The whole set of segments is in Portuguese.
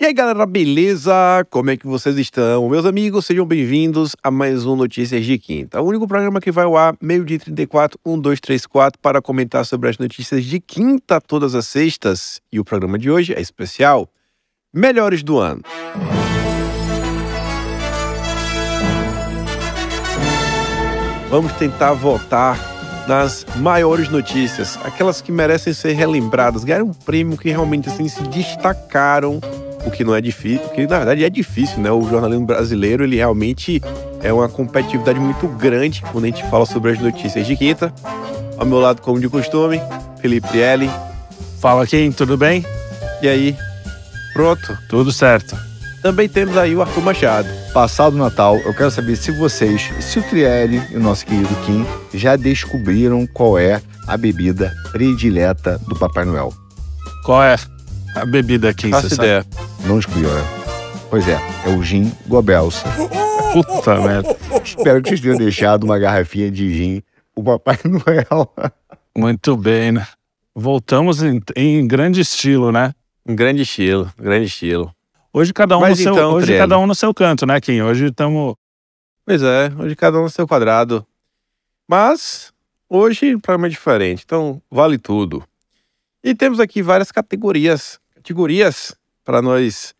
E aí, galera, beleza? Como é que vocês estão? Meus amigos, sejam bem-vindos a mais um Notícias de Quinta. O único programa que vai ao ar, meio-dia 34, 1, 2, 3, 4, para comentar sobre as notícias de quinta todas as sextas. E o programa de hoje é especial Melhores do Ano. Vamos tentar votar nas maiores notícias, aquelas que merecem ser relembradas, ganhar um prêmio que realmente assim se destacaram o que não é difícil, que na verdade é difícil, né? O jornalismo brasileiro, ele realmente é uma competitividade muito grande quando a gente fala sobre as notícias de quinta. Ao meu lado, como de costume, Felipe Prielli. Fala, Kim, tudo bem? E aí? Pronto? Tudo certo. Também temos aí o Arthur Machado. Passado o Natal, eu quero saber se vocês, se o Trielli e o nosso querido Kim já descobriram qual é a bebida predileta do Papai Noel. Qual é a bebida aqui? Faço ideia. Não descobriu, né? Pois é, é o gin Gobelsa. Puta merda. Espero que vocês tenham deixado uma garrafinha de gin o Papai Noel. Muito bem, né? Voltamos em, em grande estilo, né? Um grande estilo, grande estilo. Hoje cada um, Mas no, seu, então, hoje Trielli. cada um no seu canto, né, Kim? Hoje estamos. Pois é, hoje cada um no seu quadrado. Mas hoje o programa é diferente, então vale tudo. E temos aqui várias categorias, categorias para nós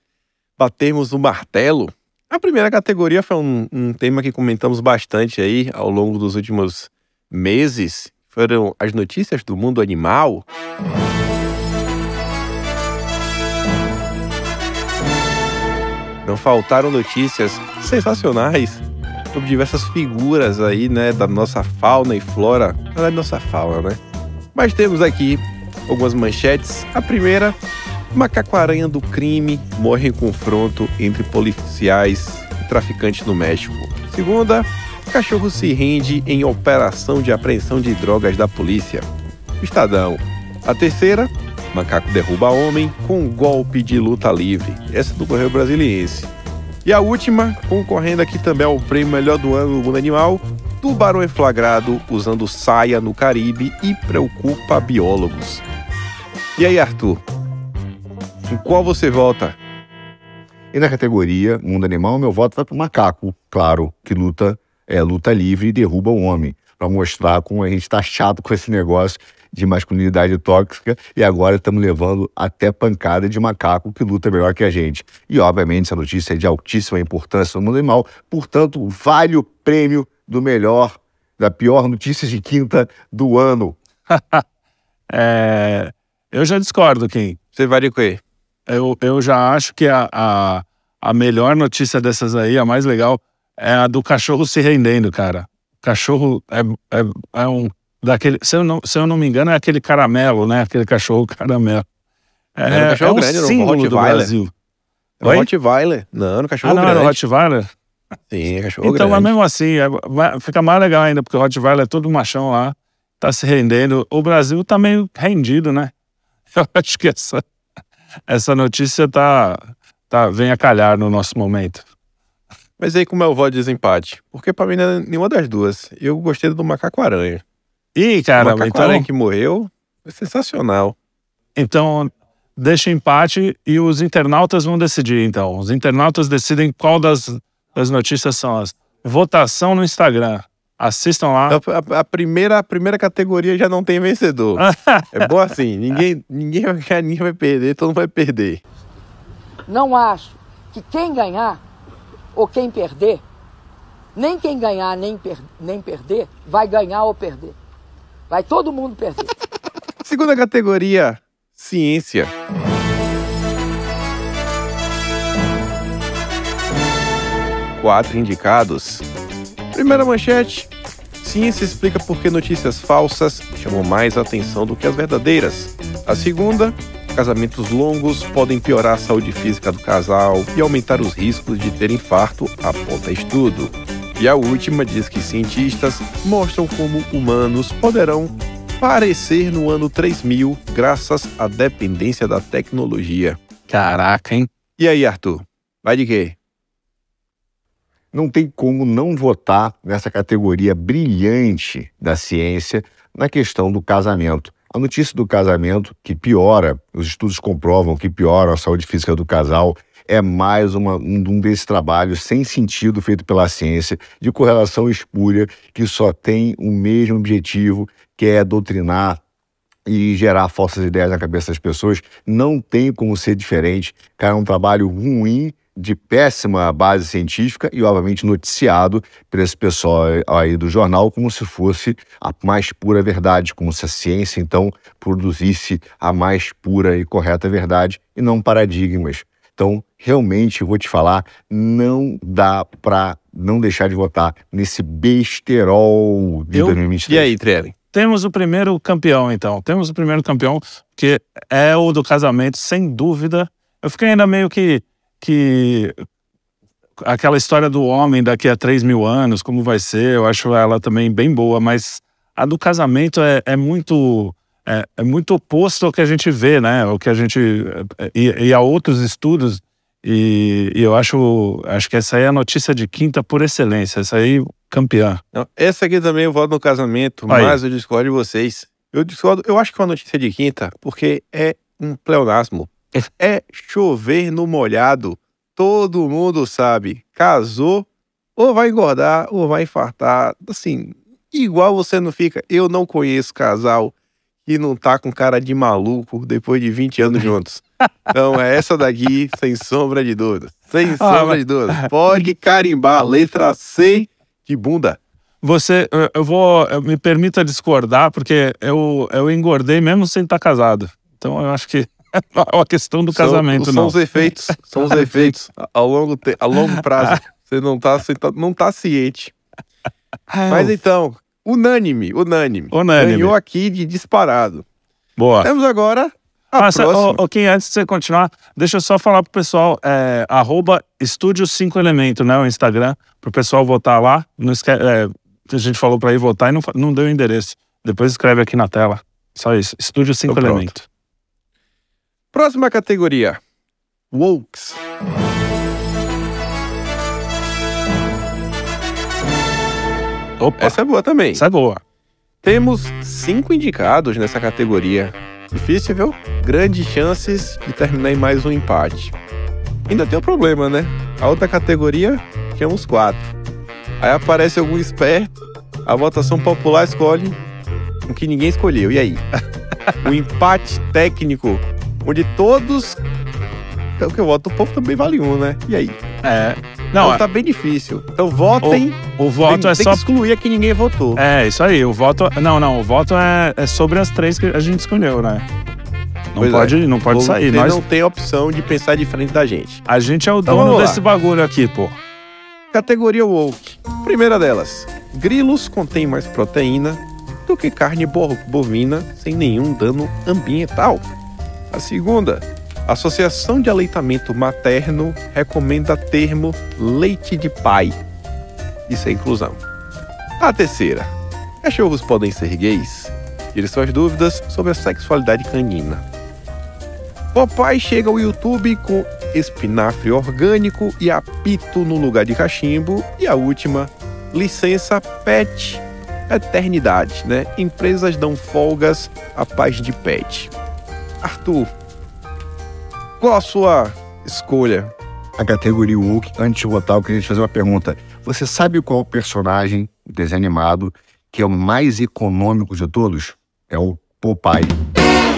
batermos o martelo. A primeira categoria foi um, um tema que comentamos bastante aí ao longo dos últimos meses. Foram as notícias do mundo animal. Não faltaram notícias sensacionais sobre diversas figuras aí, né, da nossa fauna e flora. Na verdade, nossa fauna, né? Mas temos aqui algumas manchetes. A primeira, macaco-aranha do crime morre em confronto entre policiais e traficantes no México. Segunda, cachorro se rende em operação de apreensão de drogas da polícia. Estadão. A terceira, macaco derruba homem com um golpe de luta livre. Essa é do Correio Brasiliense. E a última, concorrendo aqui também ao prêmio melhor do ano do mundo animal, tubarão é flagrado usando saia no Caribe e preocupa biólogos. E aí, Arthur? Em qual você vota? E na categoria Mundo Animal, meu voto vai pro macaco, claro, que luta é luta livre e derruba o homem, para mostrar como a gente tá chato com esse negócio de masculinidade tóxica e agora estamos levando até pancada de macaco que luta melhor que a gente. E obviamente essa notícia é de altíssima importância no mundo animal, portanto, vale o prêmio do melhor, da pior notícia de quinta do ano. É, eu já discordo, Kim. Você vai de quê? Eu, eu já acho que a, a, a melhor notícia dessas aí, a mais legal, é a do cachorro se rendendo, cara. O cachorro é, é, é um. Daquele, se, eu não, se eu não me engano, é aquele caramelo, né? Aquele cachorro caramelo. É, Era um cachorro é um grande, um símbolo do. Brasil. Era um Rottweiler? Não, um cachorro Ah, não, grande. era o Rottweiler? Sim, é cachorro Então, mas grande. mesmo assim, é- vai- fica mais legal ainda, porque o Rottweiler é todo machão lá, tá se rendendo. O Brasil tá meio rendido, né? Eu acho que essa, essa notícia tá, tá, vem a calhar no nosso momento. Mas aí como é o voto de desempate? Porque pra mim não é nenhuma das duas. Eu gostei do macaco-aranha. Ih, O caramba, então, macaco-aranha que morreu foi sensacional. então deixa empate e os internautas vão decidir, então. Os internautas decidem qual das, das notícias são as. Votação no Instagram. Assistam lá. A, a- a primeira, a primeira categoria já não tem vencedor. É bom assim, ninguém, ninguém vai ganhar, ninguém vai perder, todo mundo vai perder. Não acho que quem ganhar ou quem perder, nem quem ganhar nem, per- nem perder, vai ganhar ou perder. Vai todo mundo perder. Segunda categoria, ciência. Quatro indicados. Primeira manchete. Ciência explica por que notícias falsas chamam mais atenção do que as verdadeiras. A segunda, casamentos longos podem piorar a saúde física do casal e aumentar os riscos de ter infarto, aponta estudo. E a última diz que cientistas mostram como humanos poderão parecer no ano 3000 graças à dependência da tecnologia. Caraca, hein? E aí, Arthur? Vai de quê? Não tem como não votar nessa categoria brilhante da ciência na questão do casamento. A notícia do casamento que piora, os estudos comprovam que piora a saúde física do casal é mais uma, um, desses trabalhos sem sentido feito pela ciência, de correlação espúria, que só tem o mesmo objetivo, que é doutrinar e gerar falsas ideias na cabeça das pessoas. Não tem como ser diferente. Cara, é um trabalho ruim, de péssima base científica e, obviamente, noticiado por esse pessoal aí do jornal como se fosse a mais pura verdade, como se a ciência, então, produzisse a mais pura e correta verdade e não paradigmas. Então, realmente, vou te falar, não dá para não deixar de votar nesse besterol de Eu- 2023. E aí, Trelli? Temos o primeiro campeão, então. Temos o primeiro campeão, que é o do casamento, sem dúvida. Eu fiquei ainda meio que. Que aquela história do homem daqui a 3 mil anos, como vai ser, eu acho ela também bem boa, mas a do casamento é, é muito. É, é muito oposto ao que a gente vê, né? O que a gente. E, e a outros estudos. E, e eu acho, acho que essa aí é a notícia de quinta por excelência. Essa aí, campeã. Não, essa aqui também eu voto no casamento, Aí. mas eu discordo de vocês. Eu discordo, eu acho que é uma notícia de quinta, porque é um pleonasmo. É chover no molhado. Todo mundo sabe. Casou, ou vai engordar, ou vai infartar. Assim, igual você não fica. Eu não conheço casal que não tá com cara de maluco depois de 20 anos juntos. Então é essa daqui, sem sombra de dúvida. Sem sombra mas- de dúvida. Pode carimbar, letra C de bunda. Você, eu- vou, me permita discordar, porque eu, eu engordei mesmo sem estar casado. Então eu acho que é uma questão do São- casamento, são, não. os efeitos, são os efeitos a- a longo, te- a longo prazo. Você não tá, você tá- não tá ciente. Mas então, unânime, unânime. Unânime. Ganhou aqui de disparado. Boa. Temos agora a Ah, cê- próxima. ô, ô, Kim, antes de você continuar, deixa eu só falar pro pessoal, é, arroba Estúdio 5 Elemento, né? O Instagram, pro pessoal votar lá. Não esque- é, a gente falou pra ir votar e não, não deu o endereço. Depois escreve aqui na tela. Só isso. Estúdio 5 Tô pronto. Elemento. Próxima categoria. Wokes. Opa, Essa é boa também. essa é boa. Temos cinco indicados nessa categoria. Difícil, viu? Grandes chances de terminar em mais um empate. Ainda tem um problema, né? A outra categoria temos quatro. Aí aparece algum esperto, a votação popular escolhe o que ninguém escolheu. E aí? o empate técnico, onde todos. É o que eu voto, o povo também vale um, né? E aí? É. Não, então tá bem difícil. Então votem. o voto tem, é tem só que excluir que ninguém votou. É, isso aí. O voto. Não, não. O voto é, é sobre as três que a gente escolheu, né? Não Pois é. pode, não pode sair. Nós, não tem opção de pensar diferente da gente. A gente é o Então dono desse bagulho aqui, pô. Categoria woke. Primeira delas. Grilos contêm mais proteína do que carne bo- bovina sem nenhum dano ambiental. A segunda. Associação de Aleitamento Materno recomenda termo leite de pai. Isso é inclusão. A terceira. Cachorros podem ser gays? Tire suas dúvidas sobre a sexualidade canina. Popeye chega ao YouTube com espinafre orgânico e apito no lugar de cachimbo. E a última, licença pet eternidade, né? Empresas dão folgas à paz de pet. Arthur, qual a sua escolha? A categoria Woke, antes de votar, eu queria te fazer uma pergunta. Você sabe qual personagem desenho animado que é o mais econômico de todos? É o Popeye.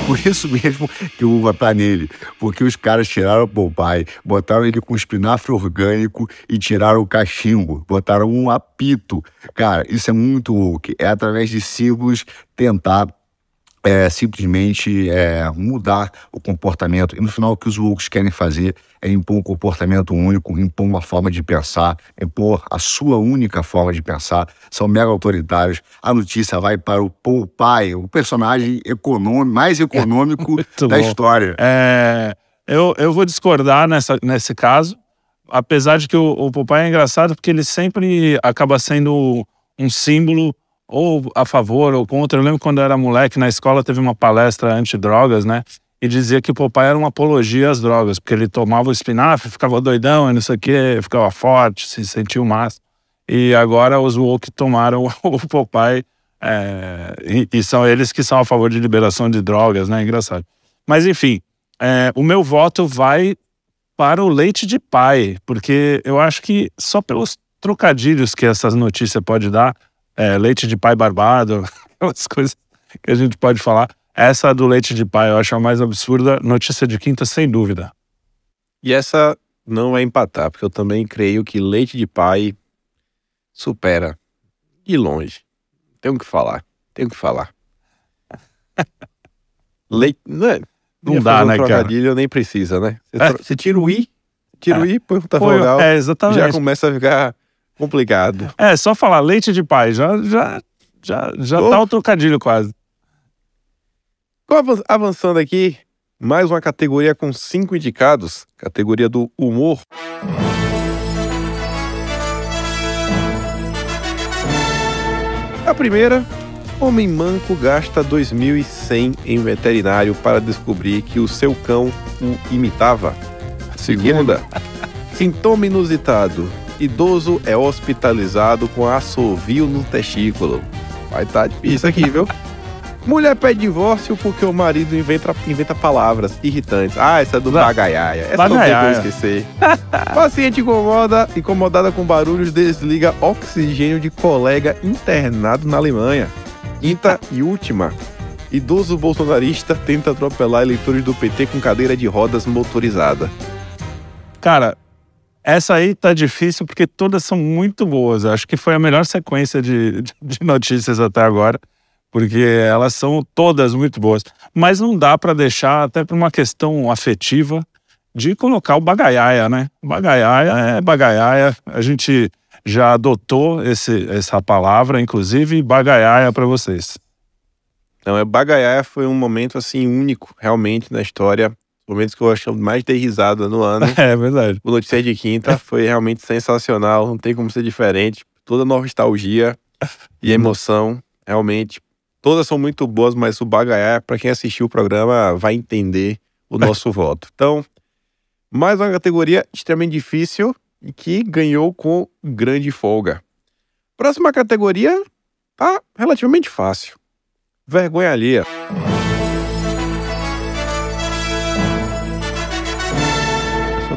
Por isso mesmo que eu vou votar nele. Porque os caras tiraram o Popeye, botaram ele com espinafre orgânico e tiraram o cachimbo, botaram um apito. Cara, isso é muito woke. É através de símbolos tentar é, simplesmente é, mudar o comportamento. E no final, o que os woke querem fazer é impor um comportamento único, impor uma forma de pensar, impor a sua única forma de pensar. São mega autoritários. A notícia vai para o Popeye, o personagem econômico, mais econômico Muito da bom. história. É, eu, eu vou discordar nessa, nesse caso, apesar de que o, o Popeye é engraçado porque ele sempre acaba sendo um símbolo ou a favor ou contra. Eu lembro quando eu era moleque na escola teve uma palestra anti-drogas, né? E dizia que o Popeye era uma apologia às drogas, porque ele tomava o espinafre, ficava doidão e não sei o quê, ficava forte, se sentia o máximo. E agora os woke tomaram o Popeye é, e, e são eles que são a favor de liberação de drogas, né? Engraçado. Mas enfim, é, o meu voto vai para o leite de pai, porque eu acho que só pelos trocadilhos que essas notícias pode dar, é, leite de pai barbado, aquelas coisas que a gente pode falar. Essa do leite de pai eu acho a mais absurda. Notícia de quinta, sem dúvida. E essa não é empatar, porque eu também creio que leite de pai supera de longe. Tenho que falar, tenho que falar. leite, não, é, não dá, um né, cara? nem precisa, né? Você, É. tira o i, tira o i, põe o tafogal, é, exatamente. já começa a ficar complicado. É, só falar leite de pai, já, já, já, já Ô. tá o trocadilho quase. Avan- Avançando aqui, mais uma categoria com cinco indicados, categoria do humor. A primeira, homem manco gasta 2.100 em veterinário para descobrir que o seu cão o imitava. A segunda, sintoma inusitado, idoso é hospitalizado com assovio no testículo. Vai tá difícil aqui, viu? Mulher pede divórcio porque o marido inventa, inventa palavras irritantes. Ah, essa é do Ba- bagaiaia. Essa não tem como esquecer. Paciente incomoda, incomodada com barulhos desliga oxigênio de colega internado na Alemanha. Quinta e última. Idoso bolsonarista tenta atropelar eleitores do PT com cadeira de rodas motorizada. Cara, essa aí tá difícil porque todas são muito boas. Acho que foi a melhor sequência de, de- notícias até agora, porque elas são todas muito boas. Mas não dá pra deixar, até por uma questão afetiva, de colocar o bagaiaia, né? Bagaiaia é bagaiaia. A gente já adotou esse, essa palavra, inclusive bagaiaia pra vocês. Não, é Bagaiaia foi um momento assim único, realmente, na história. Momentos que eu acho mais dei risada no ano. É verdade. O Notícia de Quinta foi realmente sensacional, não tem como ser diferente. Toda a nostalgia e emoção, realmente. Todas são muito boas, mas o Bagaiá, para quem assistiu o programa, vai entender o nosso voto. Então, mais uma categoria extremamente difícil e que ganhou com grande folga. Próxima categoria tá relativamente fácil. Vergonha alheia.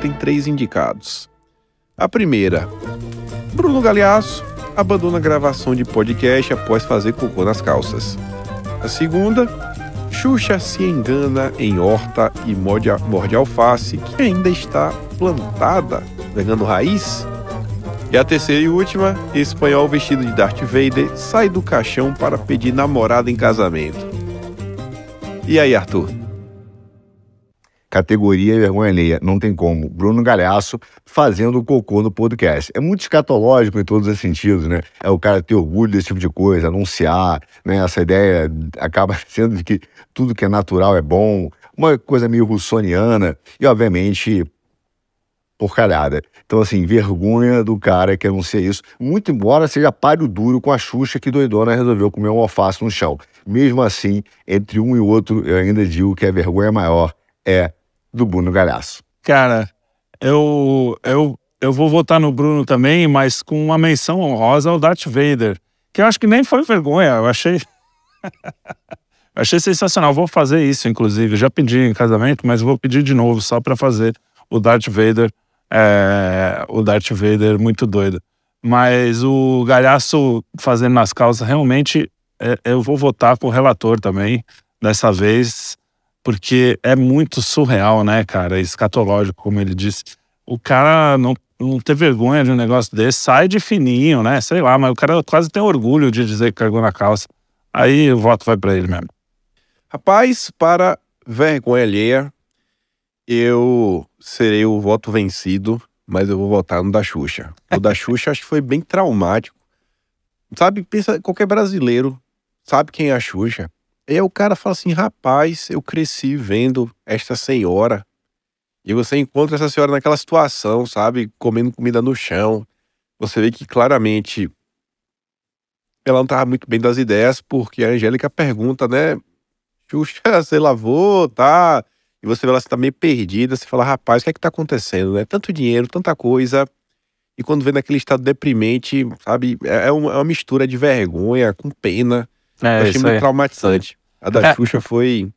Tem três indicados. A primeira, Bruno Galeasso abandona a gravação de podcast após fazer cocô nas calças. A segunda, Xuxa se engana em horta e morde, morde alface que ainda está plantada, pegando raiz. E a terceira e última, espanhol vestido de Darth Vader sai do caixão para pedir namorada em casamento. E aí, Arthur? Categoria vergonha alheia, não tem como. Bruno Galhaço fazendo cocô no podcast. É muito escatológico em todos os sentidos, né? É o cara ter orgulho desse tipo de coisa, anunciar, né? Essa ideia acaba sendo de que tudo que é natural é bom, uma coisa meio russoniana e, obviamente, porcalhada. Então, assim, vergonha do cara que anuncia isso, muito embora seja páreo duro com a Xuxa que doidona resolveu comer um alface no chão. Mesmo assim, entre um e outro, eu ainda digo que a vergonha maior é do Bruno Galhaço. Cara, eu, eu, eu vou votar no Bruno também, mas com uma menção honrosa ao Darth Vader, que eu acho que nem foi vergonha, eu achei. achei sensacional. Vou fazer isso, inclusive. Já pedi em casamento, mas vou pedir de novo só pra fazer o Darth Vader, é, o Darth Vader muito doido. Mas o galhaço fazendo nas calças, realmente, é, eu vou votar com o relator também, dessa vez porque é muito surreal, né, cara? Escatológico, como ele disse. O cara não, não ter vergonha de um negócio desse, sai de fininho, né? Sei lá, mas o cara quase tem orgulho de dizer que cagou na calça. Aí o voto vai pra ele mesmo. Rapaz, para vergonha alheia, eu serei o voto vencido, mas eu vou votar no da Xuxa. O da Xuxa acho que foi bem traumático. Sabe, pensa, qualquer brasileiro sabe quem é a Xuxa. E aí o cara fala assim, rapaz, eu cresci vendo esta senhora. E você encontra essa senhora naquela situação, sabe? Comendo comida no chão. Você vê que claramente ela não estava muito bem das ideias, porque a Angélica pergunta, né? Xuxa, você lavou, tá? E você vê ela tá meio perdida, você fala, rapaz, o que é que tá acontecendo, né? Tanto dinheiro, tanta coisa. E quando vê naquele estado deprimente, sabe? É é é uma mistura de vergonha com pena. Eu É, achei isso muito aí. traumatizante. A da É. Xuxa foi.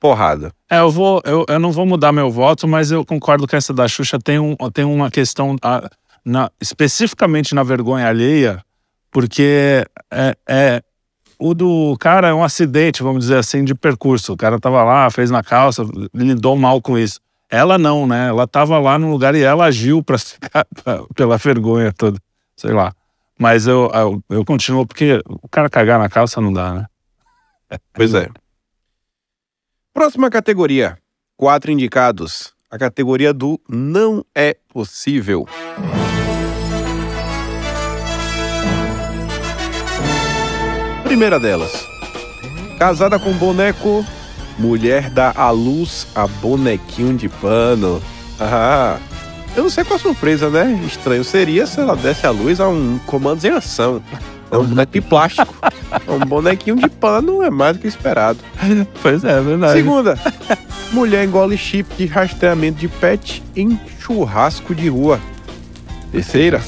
porrada. É, eu vou, eu, eu não vou mudar meu voto, mas eu concordo que essa da Xuxa tem, um, tem uma questão a, na, especificamente na vergonha alheia, porque é, é, o do cara é um acidente, vamos dizer assim, de percurso. O cara tava lá, fez na calça, lidou mal com isso. Ela não, né? Ela tava lá no lugar e ela agiu pra, pra, pela vergonha toda. Sei lá. Mas eu, eu, eu continuo, porque o cara cagar na calça não dá, né? Pois é. Próxima categoria. Quatro indicados. A categoria do não é possível. Primeira delas. Casada com boneco, mulher dá à luz a bonequinho de pano. Ah, eu não sei qual a surpresa, né? Estranho seria se ela desse à luz a um comando em ação. É um boneco de plástico. um bonequinho de pano é mais do que esperado. Pois é, é verdade. Segunda, mulher engole chip de rastreamento de pet em churrasco de rua. Terceira,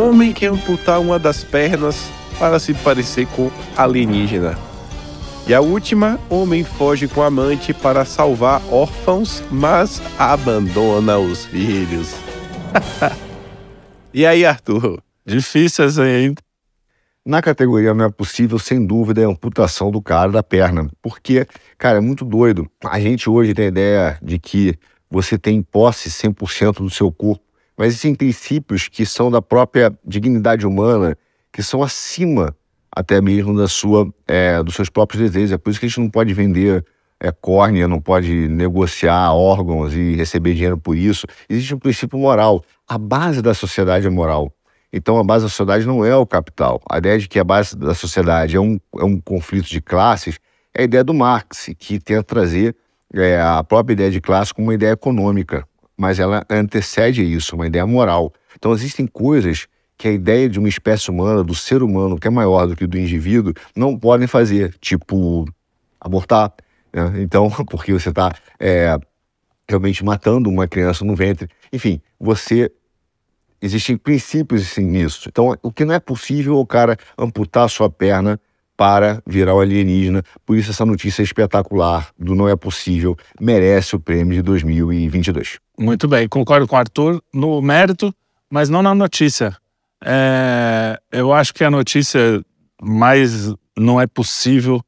homem quer amputar uma das pernas para se parecer com alienígena. E a última, homem foge com amante para salvar órfãos, mas abandona os filhos. e aí, Arthur? Difícil essa aí, hein? Na categoria não é possível, sem dúvida, é a amputação do cara da perna. Porque, cara, é muito doido. A gente hoje tem a ideia de que você tem posse 100% do seu corpo, mas existem princípios que são da própria dignidade humana, que são acima até mesmo da sua, é, dos seus próprios desejos. É por isso que a gente não pode vender é, córnea, não pode negociar órgãos e receber dinheiro por isso. Existe um princípio moral. A base da sociedade é moral. Então, a base da sociedade não é o capital. A ideia de que a base da sociedade é um, é um conflito de classes é a ideia do Marx, que tenta trazer é, a própria ideia de classe como uma ideia econômica, mas ela antecede isso, uma ideia moral. Então, existem coisas que a ideia de uma espécie humana, do ser humano, que é maior do que do indivíduo, não podem fazer, tipo abortar. Né? Então, porque você está é, realmente matando uma criança no ventre. Enfim, você existem princípios assim, nisso. Então, o que não é possível é o cara amputar a sua perna para virar o alienígena. Por isso, essa notícia espetacular do Não é Possível merece o prêmio de 2022. Muito bem, concordo com o Arthur no mérito, mas não na notícia. É, eu acho que a notícia mais não é possível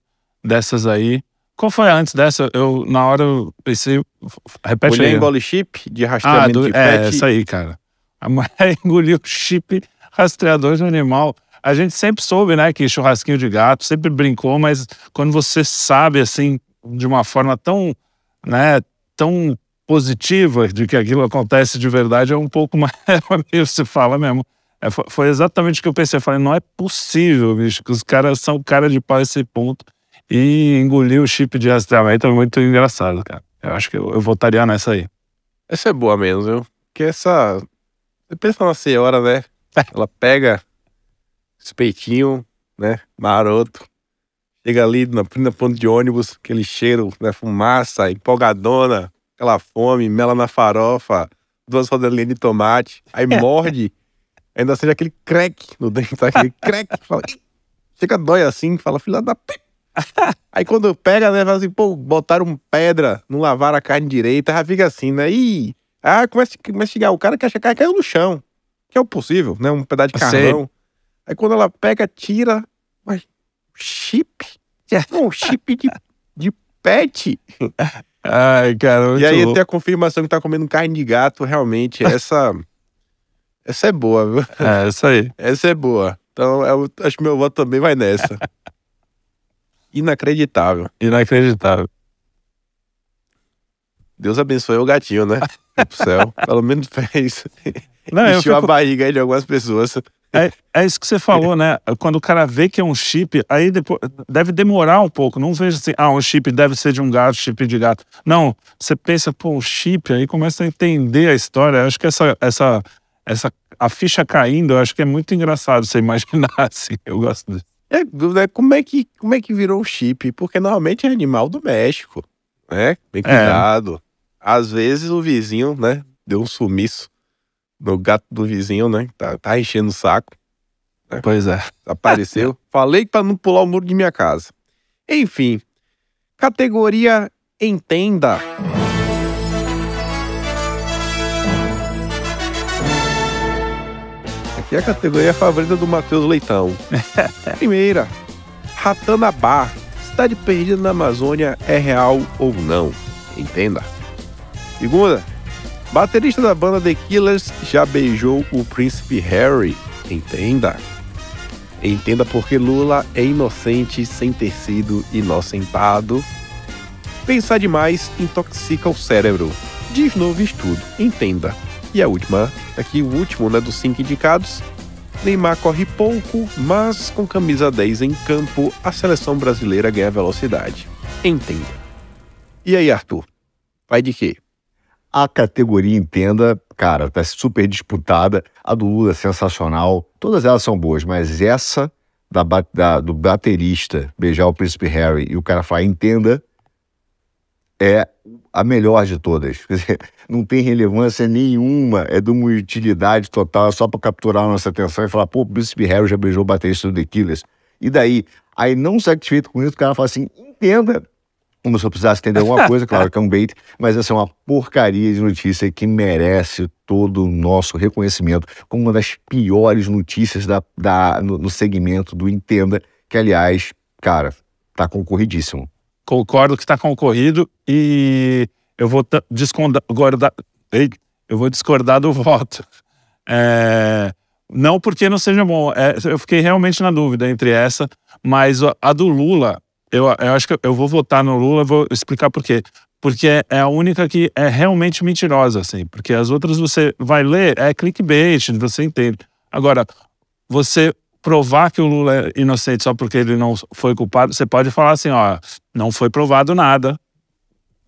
dessas aí. Qual foi a antes dessa? Eu, na hora, eu pensei. Repete Mulher aí. engole chip de Ah, rastreamento do, de é, pet. essa aí, cara. A mulher engoliu o chip rastreador de animal. A gente sempre soube, né, que churrasquinho de gato, sempre brincou, mas quando você sabe, assim, de uma forma tão, né, tão positiva de que aquilo acontece de verdade, é um pouco mais, meio se fala mesmo. É, foi, foi exatamente o que eu pensei. Eu falei, não é possível, bicho, que os caras são cara de pau esse ponto. E engolir o chip de rastreamento é muito engraçado, cara. Eu acho que eu, eu votaria nessa aí. Essa é boa mesmo, viu? Porque essa. Você pensa na senhora, né? Ela pega esse peitinho, né? Maroto. Chega ali na, na ponta de ônibus, aquele cheiro, né? Fumaça, empolgadona, aquela fome, mela na farofa, duas rodelinhas de tomate. Aí morde, ainda seja aquele crack no dente, tá? Aquele crack. Fala, chega dói assim, fala, filha da p. Aí quando pega, né, fala assim, pô, botaram pedra, não lavaram a carne direita, já fica assim, né? Ih, ah, começa, começa a chegar, o cara que acha que caiu no chão, que é o possível, né? Um pedaço de carvão. Aí quando ela pega, tira, mas chip? Um chip de, de pet. Ai, cara, E aí louco. tem a confirmação que tá comendo carne de gato, realmente, essa... essa é boa, viu? É, isso aí. Essa é boa. Então, eu acho que meu voto também vai nessa. Inacreditável. Inacreditável. Deus abençoe o gatinho, né? Pro céu. Pelo menos fez. Não, eu Encheu fico- a barriga aí de algumas pessoas. É, é isso que você falou, né? Quando o cara vê que é um chip, aí depois deve demorar um pouco. Não veja assim, ah, um chip deve ser de um gato, chip de gato. Não, você pensa, pô, um chip, aí começa a entender a história. Eu acho que essa, essa, essa, a ficha caindo, eu acho que é muito engraçado você imaginar assim. Eu gosto disso. É, né, como, é que, como é que virou um chip? Porque normalmente é animal doméstico, né? Bem cuidado. Às vezes o vizinho, né? Deu um sumiço no gato do vizinho, né? Tá, tá enchendo o saco. Pois é. Apareceu. Falei pra não pular o muro de minha casa. Enfim, categoria Entenda. Aqui é a categoria favorita do Matheus Leitão. Primeira, Ratanabá. Cidade perdida na Amazônia é real ou não? Entenda. Segunda, baterista da banda The Killers já beijou o príncipe Harry. Entenda. Entenda porque Lula é inocente sem ter sido inocentado. Pensar demais intoxica o cérebro. Diz novo estudo. Entenda. E a última, aqui o último né, dos cinco indicados. Neymar corre pouco, mas com camisa 10 em campo, a seleção brasileira ganha velocidade. Entenda. E aí, Arthur? Vai de quê? A categoria Entenda, cara, tá super disputada. A do Lula é sensacional. Todas elas são boas, mas essa da, da, do baterista beijar o príncipe Harry e o cara falar Entenda é a melhor de todas. não tem relevância nenhuma, é de uma utilidade total, é só para capturar a nossa atenção e falar, pô, o Príncipe Harry já beijou o baterista do The Killers. E daí? Aí, não satisfeito com isso, o cara fala assim, entenda. Como se eu precisasse entender alguma coisa, claro que é um bait, mas essa é uma porcaria de notícia que merece todo o nosso reconhecimento como uma das piores notícias da, da, no, no segmento do Entenda, que, aliás, cara, tá concorridíssimo. Concordo que está concorrido e eu vou discordar, eu vou discordar do voto. É, não porque não seja bom, é, eu fiquei realmente na dúvida entre essa, mas a do Lula, eu, eu acho que eu vou votar no Lula, vou explicar por quê. Porque é a única que é realmente mentirosa, assim. Porque as outras você vai ler, é clickbait, você entende. Agora, você provar que o Lula é inocente só porque ele não foi culpado, você pode falar assim, ó, não foi provado nada,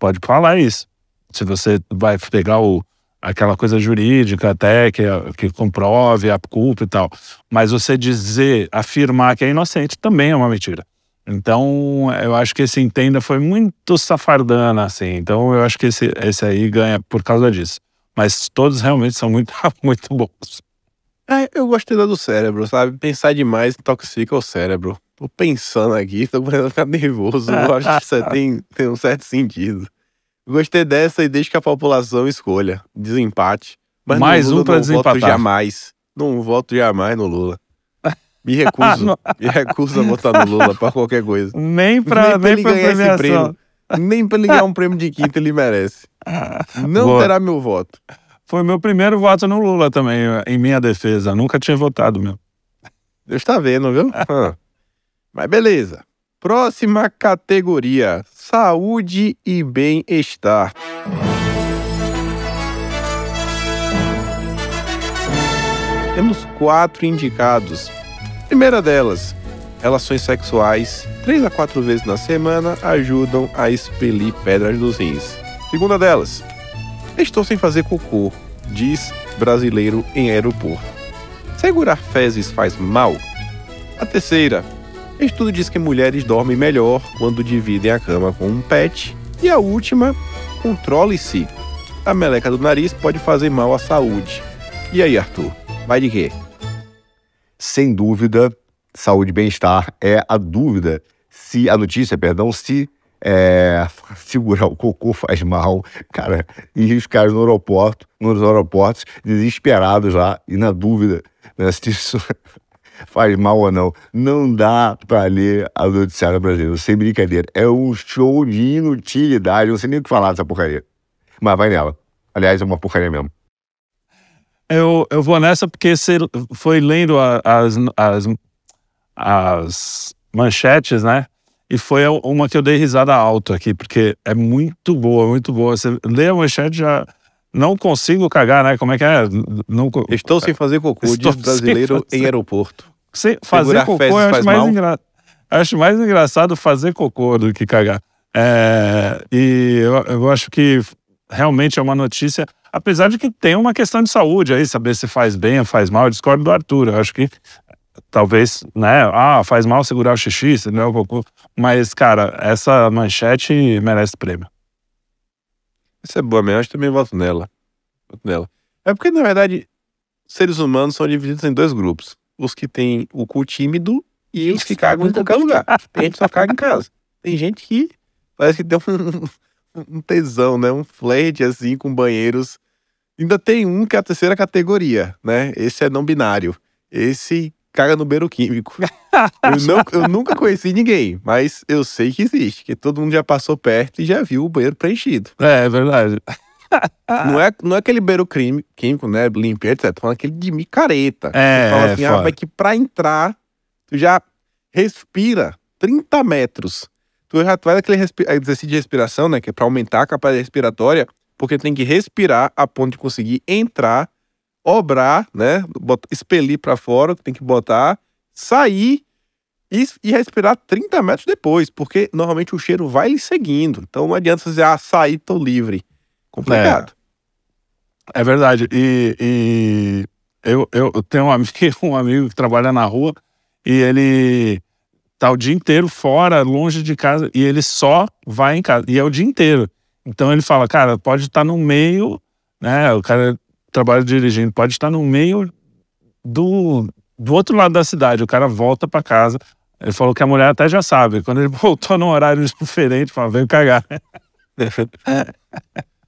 pode falar isso. Se você vai pegar o, aquela coisa jurídica até que, que comprove a culpa e tal. Mas você dizer, afirmar que é inocente também é uma mentira. Então, eu acho que esse entenda foi muito safardana, assim. Então, eu acho que esse, esse aí ganha por causa disso. Mas todos realmente são muito, muito bons. É, eu gostei da do cérebro, sabe? Pensar demais intoxica o cérebro. Tô pensando aqui, tô começando a ficar nervoso. Eu acho que isso tem, tem um certo sentido. Gostei dessa e deixa que a população escolha. Desempate. Mas Mais Lula, um para desempatar. Voto jamais. Não voto jamais no Lula. Me recuso. me recuso a votar no Lula pra qualquer coisa. Nem pra, nem pra, nem ele pra ganhar premiação. esse prêmio. Nem pra ele ganhar um prêmio de quinta ele merece. Não Boa. terá meu voto. Foi meu primeiro voto no Lula também, em minha defesa. Nunca tinha votado mesmo. Deus tá vendo, viu? Ah. Mas beleza. Próxima categoria: saúde e bem-estar. Temos quatro indicados. Primeira delas, relações sexuais, três a quatro vezes na semana ajudam a expelir pedras dos rins. Segunda delas, estou sem fazer cocô, diz brasileiro em aeroporto. Segurar fezes faz mal? A terceira, Estudo diz que mulheres dormem melhor quando dividem a cama com um pet. E a última, controle-se. A meleca do nariz pode fazer mal à saúde. E aí, Arthur? Vai de quê? Sem dúvida, saúde e bem-estar é a dúvida se a notícia, perdão, se é, segurar o cocô faz mal, cara, e os caras no aeroporto, nos aeroportos, desesperados lá e na dúvida né, se isso faz mal ou não. Não dá para ler a noticiária brasileira, sem brincadeira. É um show de inutilidade, não sei nem o que falar dessa porcaria. Mas vai nela. Aliás, é uma porcaria mesmo. Eu, eu vou nessa porque você foi lendo as, as, as manchetes, né? E foi uma que eu dei risada alta aqui, porque é muito boa, muito boa. Você lê a manchete já. Não consigo cagar, né? Como é que é? Não... Estou sem fazer cocô, diz brasileiro em aeroporto. Fazer cocô eu acho mais, engra... acho mais engraçado fazer cocô do que cagar. É... E eu, eu acho que realmente é uma notícia, apesar de que tem uma questão de saúde aí, saber se faz bem ou faz mal. Eu discordo do Arthur. Eu acho que talvez, né? Ah, faz mal segurar o xixi, segurar o cocô. Mas, cara, essa manchete merece prêmio. Essa é boa mesmo, acho que também voto nela. Voto nela. É porque, na verdade, seres humanos são divididos em dois grupos os que têm o cu tímido e os que cagam em qualquer lugar. Tem gente que só caga em casa. Tem gente que parece que tem um, um tesão, né? Um flerte assim com banheiros. Ainda tem um que é a terceira categoria, né? Esse é não binário. Esse caga no beiro químico. eu, não, eu nunca conheci ninguém, mas eu sei que existe, que todo mundo já passou perto e já viu o banheiro preenchido. É, é verdade. Não, é, não é aquele beiro crime, químico, né? Limpo, etc. Tô falando aquele de micareta. É, fala é, assim, ah, foda. mas que pra entrar, tu já respira 30 metros. Tu já faz aquele exercício de respiração, né? Que é pra aumentar a capacidade respiratória, porque tem que respirar a ponto de conseguir entrar, obrar, né? bot- expelir pra fora, tem que botar, sair e, e respirar 30 metros depois, porque normalmente o cheiro vai lhe seguindo. Então não adianta você dizer, ah, saí, tô livre. Complicado. É verdade. E, e eu, eu tenho um amigo, um amigo que trabalha na rua e ele tá o dia inteiro fora, longe de casa, e ele só vai em casa. E é o dia inteiro. Então ele fala, cara, pode estar no meio, né? O cara trabalha dirigindo, pode estar no meio do, do outro lado da cidade. O cara volta para casa. Ele falou que a mulher até já sabe. Quando ele voltou num horário diferente, fala, vem cagar.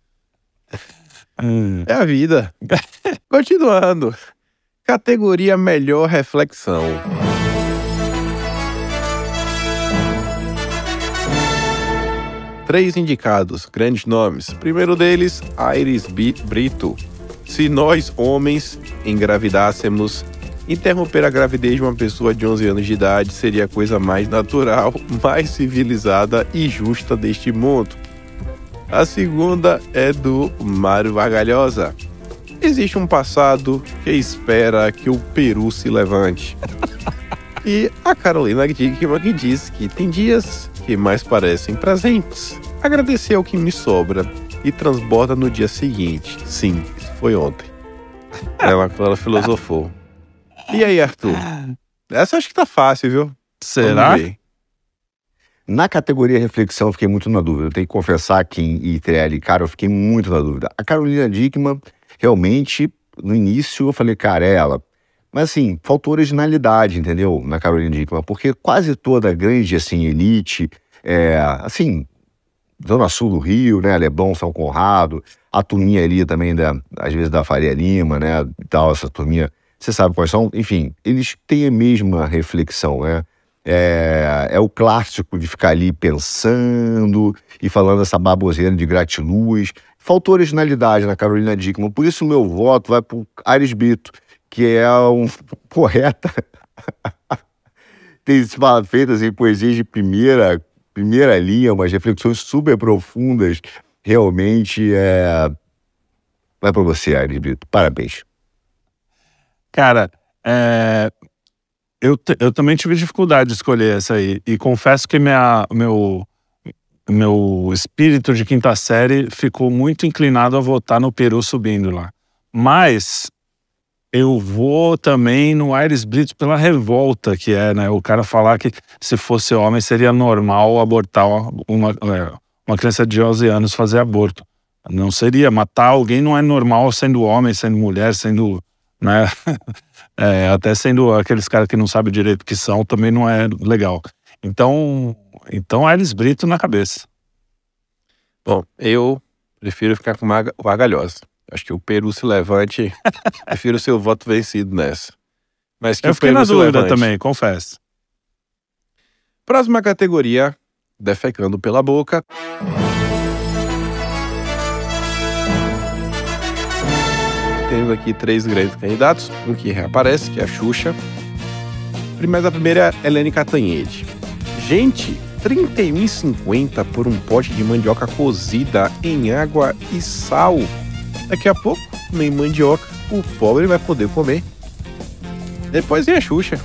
Hum. É a vida. Continuando. Categoria Melhor Reflexão. Três indicados, grandes nomes. Primeiro deles, Aires Bi- Brito. Se nós, homens, engravidássemos, interromper a gravidez de uma pessoa de 11 anos de idade seria a coisa mais natural, mais civilizada e justa deste mundo. A segunda é do Mário Vargalhosa. Existe um passado que espera que o Peru se levante. E a Carolina Dickman que diz que tem dias que mais parecem presentes. Agradecer ao que me sobra e transborda no dia seguinte. Sim, foi ontem. Ela, ela filosofou. E aí, Arthur? Essa acho que tá fácil, viu? Será? Vamos ver. Na categoria reflexão, eu fiquei muito na dúvida. Eu tenho que confessar que em ITL, cara, eu fiquei muito na dúvida. A Carolina Dickman, realmente, no início, eu falei, cara, é ela. Mas assim, faltou originalidade, entendeu? Na Carolina Dickman, porque quase toda grande, assim, elite, é, assim, Zona Sul do Rio, né? Leblon, São Conrado, a turminha ali também, da, às vezes da Faria Lima, né? E tal, essa turminha, você sabe quais são? Enfim, eles têm a mesma reflexão, né? É, é o clássico de ficar ali pensando e falando essa baboseira de gratiluz. Faltou originalidade na Carolina Dickman, por isso o meu voto vai para Ares Brito, que é um poeta. Tem feitas em poesias de primeira, primeira linha, umas reflexões super profundas. Realmente é. Vai para você, Ares Brito. Parabéns. Cara, é, eu, eu também tive dificuldade de escolher essa aí. E confesso que minha, meu, meu espírito de quinta série ficou muito inclinado a votar no Peru subindo lá. Mas eu vou também no Aires Brito pela revolta que é, né? O cara falar que se fosse homem seria normal abortar uma, é, uma criança de 11 anos fazer aborto. Não seria. Matar alguém não é normal sendo homem, sendo mulher, sendo né? É, até sendo aqueles caras que não sabem direito o que são, também não é legal. Então, então Aires Brito na cabeça. Bom, eu prefiro ficar com Maga- Vargalhosa. Acho que o Peru se levante. prefiro ser o voto vencido nessa. Mas que Eu o fiquei na dúvida levante. também, confesso. Próxima categoria: defecando pela boca. Temos aqui três grandes candidatos. Um que reaparece, que é a Xuxa. Mas a primeira é Helene Catanhede. Gente, R$ 31,50 por um pote de mandioca cozida em água e sal. Daqui a pouco, nem mandioca, o pobre vai poder comer. Depois vem a Xuxa.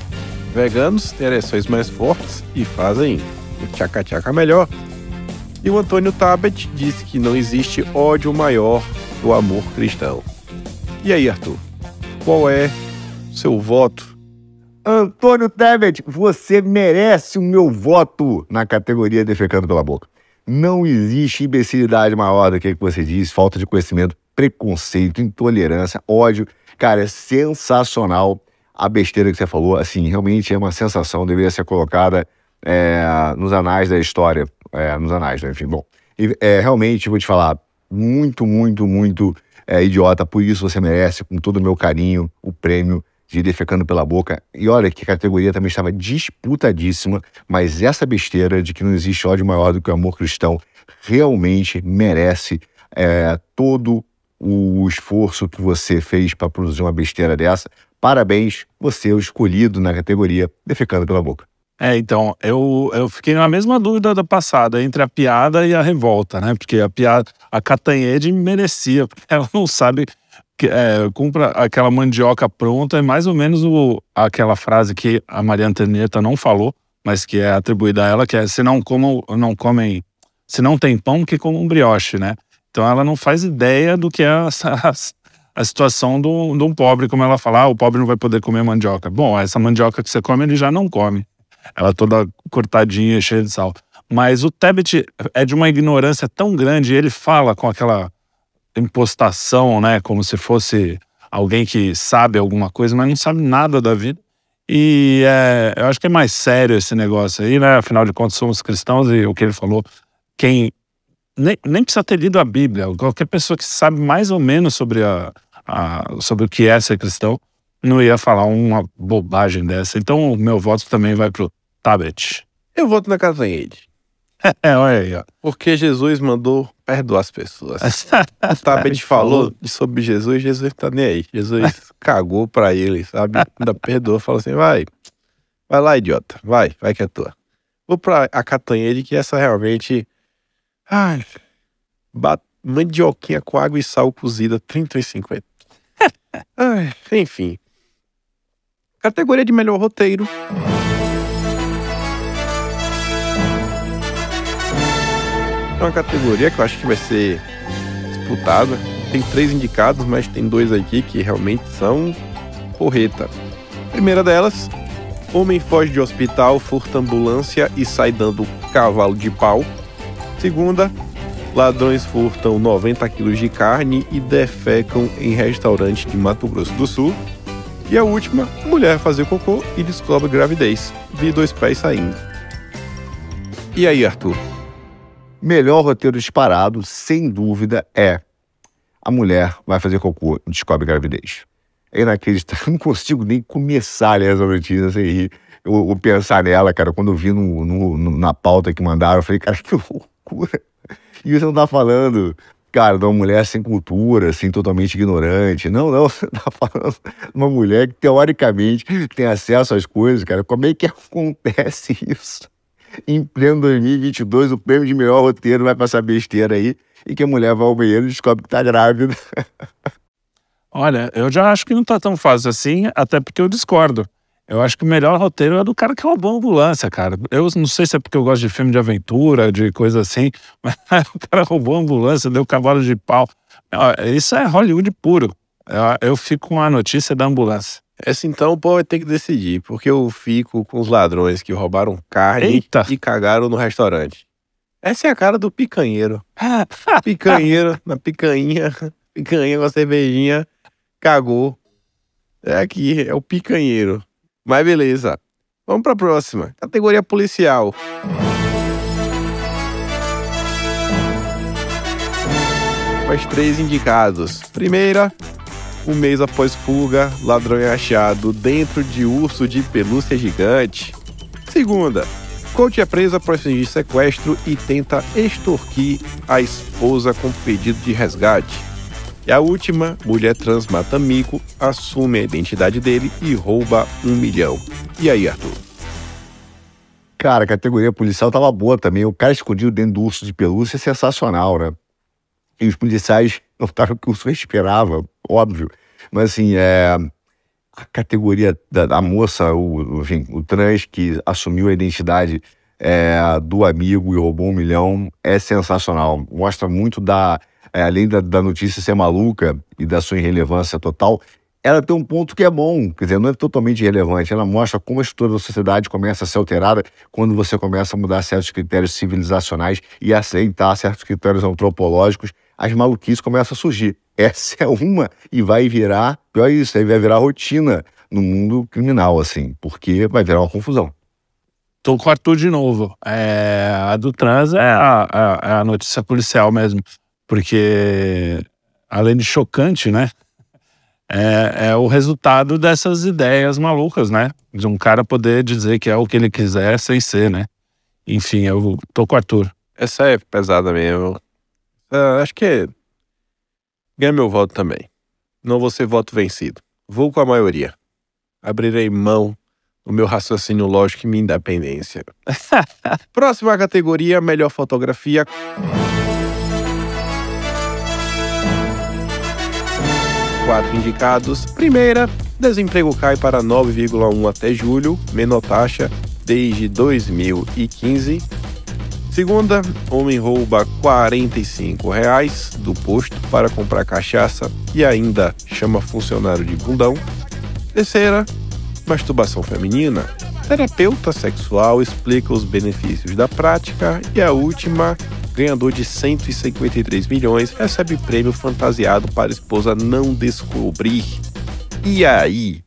Veganos têm ereções mais fortes e fazem o tchaca-tchaca melhor. E o Antônio Tabet disse que não existe ódio maior que o amor cristão. E aí, Arthur? Qual é seu voto? Antônio Tebet, você merece o meu voto na categoria defecando pela boca. Não existe imbecilidade maior do que que você diz, falta de conhecimento, preconceito, intolerância, ódio. Cara, é sensacional a besteira que você falou. Assim, realmente é uma sensação, deveria ser colocada é, nos anais da história. É, nos anais, né? Enfim, bom. É, realmente, vou te falar, muito, muito, muito é, idiota. Por isso você merece, com todo o meu carinho, o prêmio de Defecando pela Boca. E olha que a categoria também estava disputadíssima, mas essa besteira de que não existe ódio maior do que o amor cristão realmente merece é, todo o esforço que você fez para produzir uma besteira dessa. Parabéns, você é o escolhido na categoria Defecando pela Boca. É, então, eu, eu fiquei na mesma dúvida da passada, entre a piada e a revolta, né? Porque a piada, a Catanhede merecia, ela não sabe que é, compra aquela mandioca pronta, é mais ou menos o, aquela frase que a Maria Antonieta não falou, mas que é atribuída a ela, que é se não não comem, se não tem pão, que comam um brioche, né? Então ela não faz ideia do que é a, a, a situação de um pobre, como ela fala, ah, o pobre não vai poder comer mandioca. Bom, essa mandioca que você come, ele já não come. Ela toda cortadinha, cheia de sal. Mas o Tebet é de uma ignorância tão grande, ele fala com aquela impostação, né? Como se fosse alguém que sabe alguma coisa, mas não sabe nada da vida. E é, eu acho que é mais sério esse negócio aí, né? Afinal de contas, somos cristãos e o que ele falou, quem nem, nem precisa ter lido a Bíblia, qualquer pessoa que sabe mais ou menos sobre, a, a, sobre o que é ser cristão, não ia falar uma bobagem dessa. Então, o meu voto também vai pro Tabet. Eu voto na Catanhede. É, olha aí, ó. Porque Jesus mandou perdoar as pessoas. o Tabet falou sobre Jesus, Jesus tá nem aí. Jesus cagou pra ele, sabe? Ainda perdoou, falou assim: vai, vai lá, idiota, vai, vai que é tua. Vou pra a Catanhede, que essa realmente. Ai, bat... mandioquinha com água e sal cozida, 30,50. Ai, enfim. Categoria de melhor roteiro. É uma categoria que eu acho que vai ser disputada. Tem três indicados, mas tem dois aqui que realmente são porreta. Primeira delas, homem foge de hospital, furta ambulância e sai dando cavalo de pau. Segunda, ladrões furtam 90 quilos de carne e defecam em restaurante de Mato Grosso do Sul. E a última, mulher fazer cocô e descobre gravidez. Vi dois pés saindo. E aí, Arthur? Melhor roteiro disparado, sem dúvida, é a mulher vai fazer cocô e descobre gravidez. É inacreditável. Eu não consigo nem começar a ler essa notícia sem rir. Eu, eu, pensar nela, cara, quando eu vi no, no, na pauta que mandaram, eu falei, cara, que loucura. E você não tá falando cara, de uma mulher sem cultura, assim, totalmente ignorante. Não, não, você tá falando de uma mulher que teoricamente tem acesso às coisas, cara. Como é que acontece isso? Em pleno 2022, o prêmio de melhor roteiro vai passar besteira aí e que a mulher vai ao banheiro e descobre que tá grávida. Olha, eu já acho que não tá tão fácil assim, até porque eu discordo. Eu acho que o melhor roteiro é do cara que roubou a ambulância, cara. Eu não sei se é porque eu gosto de filme de aventura, de coisa assim, mas o cara roubou a ambulância, deu cavalo de pau. Isso é Hollywood puro. Eu fico com a notícia da ambulância. Essa então o povo vai ter que decidir, porque eu fico com os ladrões que roubaram carne Eita. e cagaram no restaurante. Essa é a cara do picanheiro. picanheiro, na picanha, picanha com a cervejinha, cagou. É aqui, é o picanheiro. Mas beleza. Vamos para a próxima. Categoria policial. Mais três indicados. Primeira, um mês após fuga, ladrão é achado dentro de urso de pelúcia gigante. Segunda, coach é preso após fingir sequestro e tenta extorquir a esposa com pedido de resgate. E a última, mulher trans mata mico, assume a identidade dele e rouba um milhão. E aí, Arthur? Cara, a categoria policial tava boa também. O cara escondido dentro do urso de pelúcia é sensacional, né? E os policiais notaram que o urso respirava, óbvio. Mas assim, é... a categoria da, da moça, o, enfim, o trans que assumiu a identidade é, do amigo e roubou um milhão é sensacional. Mostra muito da é, além da, da, notícia ser maluca e da sua irrelevância total, ela tem um ponto que é bom, quer dizer, não é totalmente irrelevante. Ela mostra como a estrutura da sociedade começa a ser alterada quando você começa a mudar certos critérios civilizacionais e aceitar certos critérios antropológicos, as maluquices começam a surgir. Essa é uma e vai virar, pior isso, aí vai virar rotina no mundo criminal, assim, porque vai virar uma confusão. tô com o Arthur de novo. É, a do trans é a, a, é a notícia policial mesmo. Porque, além de chocante, né? É, é, o resultado dessas ideias malucas, né? De um cara poder dizer que é o que ele quiser sem ser, né? Enfim, eu tô com o Arthur. Essa é pesada mesmo. Uh, acho que ganha meu voto também. Não vou ser voto vencido. Vou com a maioria. Abrirei mão do meu raciocínio lógico e minha independência. Próxima categoria: melhor fotografia. Quatro indicados. Primeira, desemprego cai para 9,1 até julho, menor taxa desde 2015. Segunda, homem rouba 45 reais do posto para comprar cachaça e ainda chama funcionário de bundão. Terceira, masturbação feminina. Terapeuta sexual explica os benefícios da prática. E a última, ganhador de 153 milhões, recebe prêmio fantasiado para a esposa não descobrir. E aí?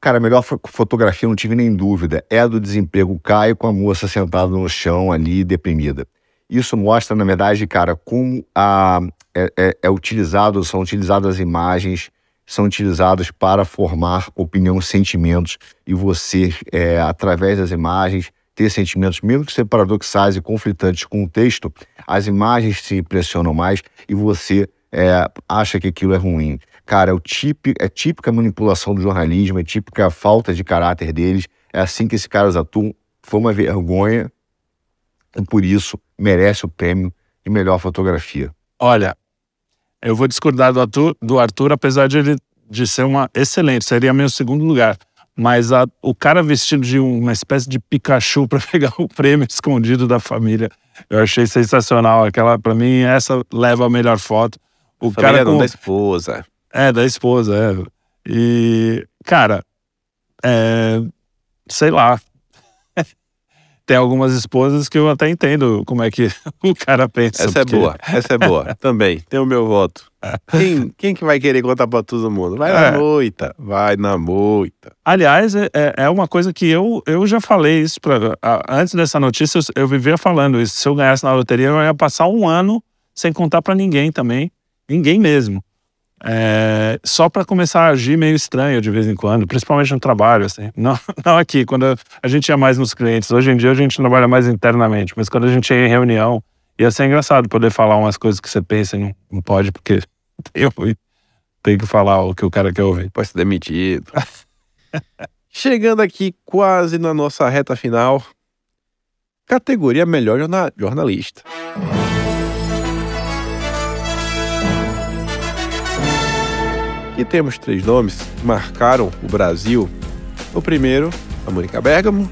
Cara, a melhor fotografia, não tive nem dúvida, é a do desemprego Caio com a moça sentada no chão ali, deprimida. Isso mostra, na verdade, cara, como a, é, é, é utilizado, são utilizadas imagens, são utilizadas para formar opinião, sentimentos, e você, é, através das imagens, ter sentimentos, mesmo que sejam paradoxais e conflitantes com o texto, as imagens se impressionam mais e você é, acha que aquilo é ruim. Cara, é, o típico, é típica manipulação do jornalismo, é típica falta de caráter deles. É assim que esses caras atuam. Foi uma vergonha e por isso merece o prêmio de melhor fotografia. Olha, eu vou discordar do Arthur, do Arthur apesar de ele de ser uma excelente, seria meu segundo lugar. Mas a, o cara vestido de uma espécie de Pikachu para pegar o prêmio escondido da família, eu achei sensacional. Aquela, para mim, essa leva a melhor foto. O família cara com, da esposa. É, da esposa, é. E, cara, é, sei lá. Tem algumas esposas que eu até entendo como é que o cara pensa. Essa é porque... é boa, essa é boa. Também, tem o meu voto. Quem, quem que vai querer contar pra todo mundo? Vai na é. moita, vai na moita. Aliás, é, é, é uma coisa que eu, eu já falei isso. Pra, antes dessa notícia, eu, eu vivia falando isso. Se eu ganhasse na loteria, eu ia passar um ano sem contar para ninguém também. Ninguém mesmo. É, só para começar a agir meio estranho de vez em quando, principalmente no trabalho, assim. Não, não aqui, quando a gente ia mais nos clientes. Hoje em dia a gente trabalha mais internamente, mas quando a gente ia em reunião, ia ser engraçado poder falar umas coisas que você pensa e não, não pode, porque eu tenho que falar o que o cara quer ouvir. Pode ser demitido. Chegando aqui quase na nossa reta final, categoria melhor jornalista. E temos três nomes que marcaram o Brasil. O primeiro, a Mônica Bergamo.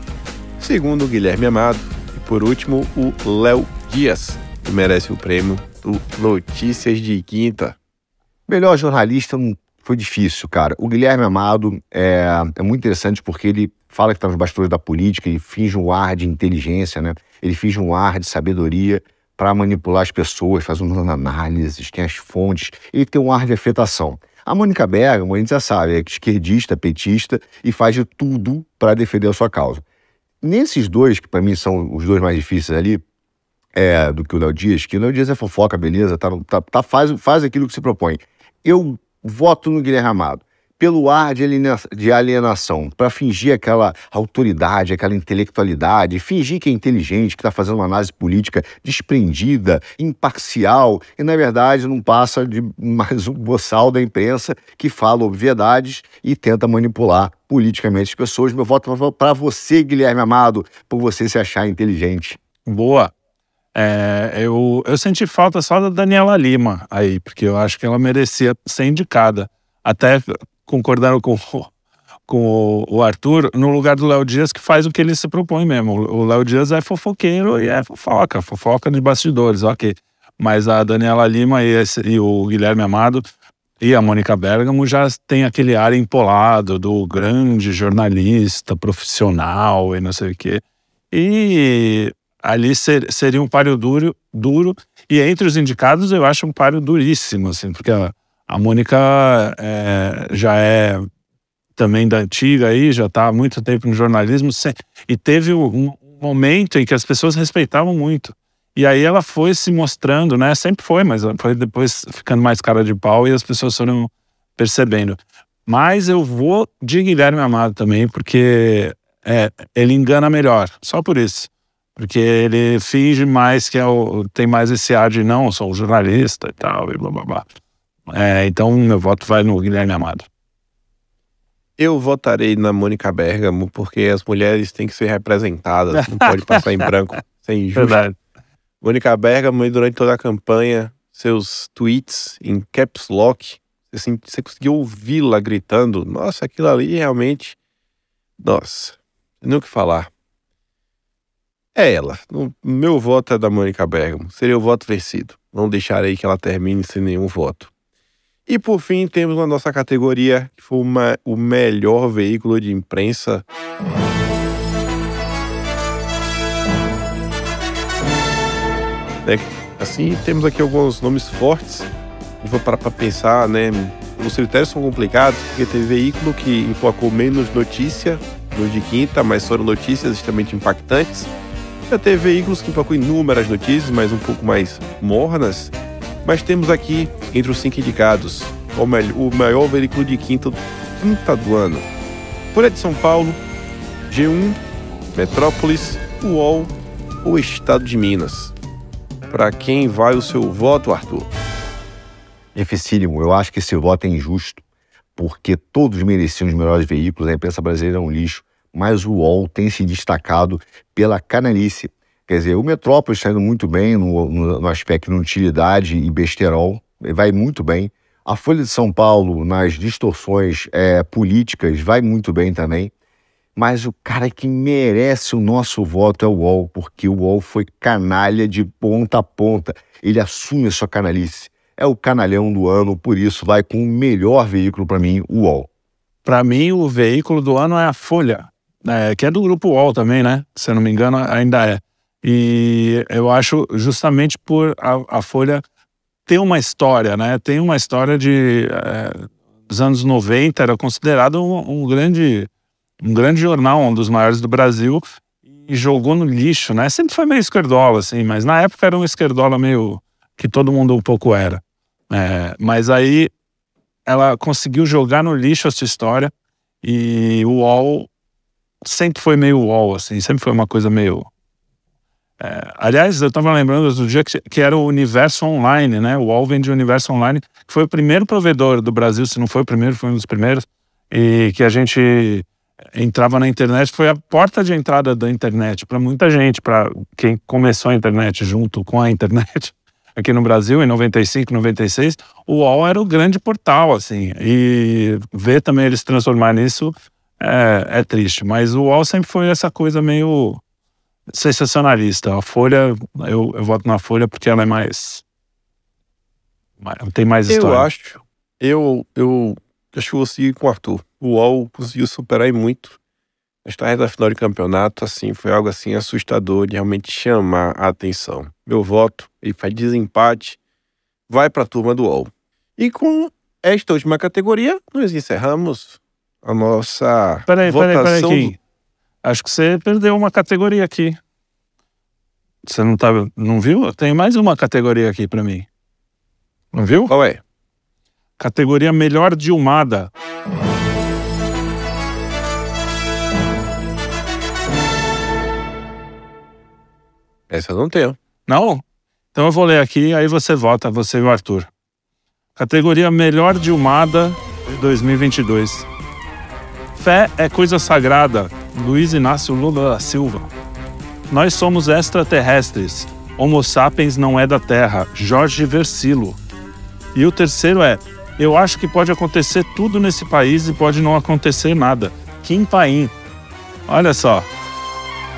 Segundo, o Guilherme Amado. E por último, o Léo Dias, que merece o prêmio do Notícias de Quinta. Melhor jornalista foi difícil, cara. O Guilherme Amado é, é muito interessante porque ele fala que está nos bastidores da política, ele finge um ar de inteligência, né? Ele finge um ar de sabedoria para manipular as pessoas, faz umas análises, tem as fontes, ele tem um ar de afetação. A Mônica Bergamo, a gente já sabe, é esquerdista, petista e faz de tudo para defender a sua causa. Nesses dois, que para mim são os dois mais difíceis ali, é, do que o Léo Dias, que o Léo Dias é fofoca, beleza, tá, tá, tá, faz, faz aquilo que se propõe. Eu voto no Guilherme Amado pelo ar de alienação, para fingir aquela autoridade, aquela intelectualidade, fingir que é inteligente, que está fazendo uma análise política desprendida, imparcial, e na verdade não passa de mais um boçal da imprensa que fala obviedades e tenta manipular politicamente as pessoas. Meu voto para você, Guilherme Amado, por você se achar inteligente. Boa. É, eu, eu senti falta só da Daniela Lima aí, porque eu acho que ela merecia ser indicada. Até concordando com, com o Arthur, no lugar do Léo Dias, que faz o que ele se propõe mesmo. O Léo Dias é fofoqueiro e é fofoca, fofoca de bastidores, ok. Mas a Daniela Lima e, esse, e o Guilherme Amado e a Mônica Bergamo já tem aquele ar empolado do grande jornalista profissional e não sei o quê. E ali ser, seria um páreo duro, duro. E entre os indicados, eu acho um páreo duríssimo, assim, porque a, a Mônica é, já é também da antiga aí, já está há muito tempo no jornalismo, e teve um momento em que as pessoas respeitavam muito. E aí ela foi se mostrando, né? Sempre foi, mas foi depois ficando mais cara de pau e as pessoas foram percebendo. Mas eu vou de Guilherme Amado também, porque é, ele engana melhor, só por isso. Porque ele finge mais que é o, tem mais esse ar de não, sou um jornalista e tal, e blá blá blá. É, então meu voto vai no Guilherme Amado. Eu votarei na Mônica Bergamo, porque as mulheres têm que ser representadas, não pode passar em branco, sem injusto. Verdade. Mônica Bergamo, durante toda a campanha, seus tweets em caps lock, assim, você conseguiu ouvi-la gritando. Nossa, aquilo ali realmente. Nossa, não o que falar. É ela. O meu voto é da Mônica Bergamo. Seria o voto vencido. Não deixarei que ela termine sem nenhum voto. E por fim, temos a nossa categoria, que foi uma, o melhor veículo de imprensa. Né? Assim, temos aqui alguns nomes fortes. E vou parar para pensar, né? Os critérios são complicados, porque teve veículo que emplacou menos notícia no de quinta, mas foram notícias extremamente impactantes. Já teve veículos que emplacou inúmeras notícias, mas um pouco mais mornas. Mas temos aqui, entre os cinco indicados, o, maior veículo de quinta, quinta do ano. Folha de São Paulo, G1, Metrópolis, UOL ou Estado de Minas. Para quem vai o seu voto, Arthur? Dificílimo. Eu acho que esse voto é injusto, porque todos mereciam os melhores veículos. A imprensa brasileira é um lixo, mas o UOL tem se destacado pela canalice. Quer dizer, o Metrópolis está indo muito bem no, no, no aspecto de utilidade e besterol, vai muito bem. A Folha de São Paulo, nas distorções é, políticas, vai muito bem também. Mas o cara que merece o nosso voto é o UOL, porque o UOL foi canalha de ponta a ponta. Ele assume a sua canalice. É o canalhão do ano, por isso vai com o melhor veículo para mim, o UOL. Para mim, o veículo do ano é a Folha, é, que é do grupo UOL também, né? Se eu não me engano, ainda é. E eu acho justamente por a, a Folha ter uma história, né? Tem uma história de. É, dos anos 90, era considerado um, um grande um grande jornal, um dos maiores do Brasil, e jogou no lixo, né? Sempre foi meio esquerdola, assim, mas na época era um esquerdola meio que todo mundo um pouco era. É, mas aí ela conseguiu jogar no lixo essa história e o UOL sempre foi meio UOL, assim, sempre foi uma coisa meio. É, aliás, eu estava lembrando do dia que, que, era o Universo Online, né? O UOL vende o Universo Online, que foi o primeiro provedor do Brasil, se não foi o primeiro, foi um dos primeiros, e que a gente entrava na internet, foi a porta de entrada da internet para muita gente, para quem começou a internet junto com a internet. Aqui no Brasil, em 95, 96, o UOL era o grande portal, assim. E ver também eles transformar nisso é, é triste. Mas o UOL sempre foi essa coisa meio sensacionalista. A Folha, eu, eu voto na Folha porque ela é mais. tem mais história. Eu acho. Eu, eu acho que vou seguir com o Arthur o UOL conseguiu superar muito. Esta reta final de campeonato, assim, foi algo assim assustador de realmente chamar a atenção. Meu voto, e faz desempate, vai para a turma do UOL. E com esta última categoria, nós encerramos a nossa peraí, votação. Peraí, peraí. Acho que você perdeu uma categoria aqui. Você não tá, não viu? Tem mais uma categoria aqui para mim. Não viu? Qual é? Categoria melhor Dilmada. Essa eu não tenho. Não? Então eu vou ler aqui, aí você vota, você e o Arthur. Categoria Melhor Dilmada 2022. Fé é coisa sagrada. Luiz Inácio Lula da Silva. Nós somos extraterrestres. Homo sapiens não é da Terra. Jorge Versilo. E o terceiro é: Eu acho que pode acontecer tudo nesse país e pode não acontecer nada. Kim Paim. Olha só,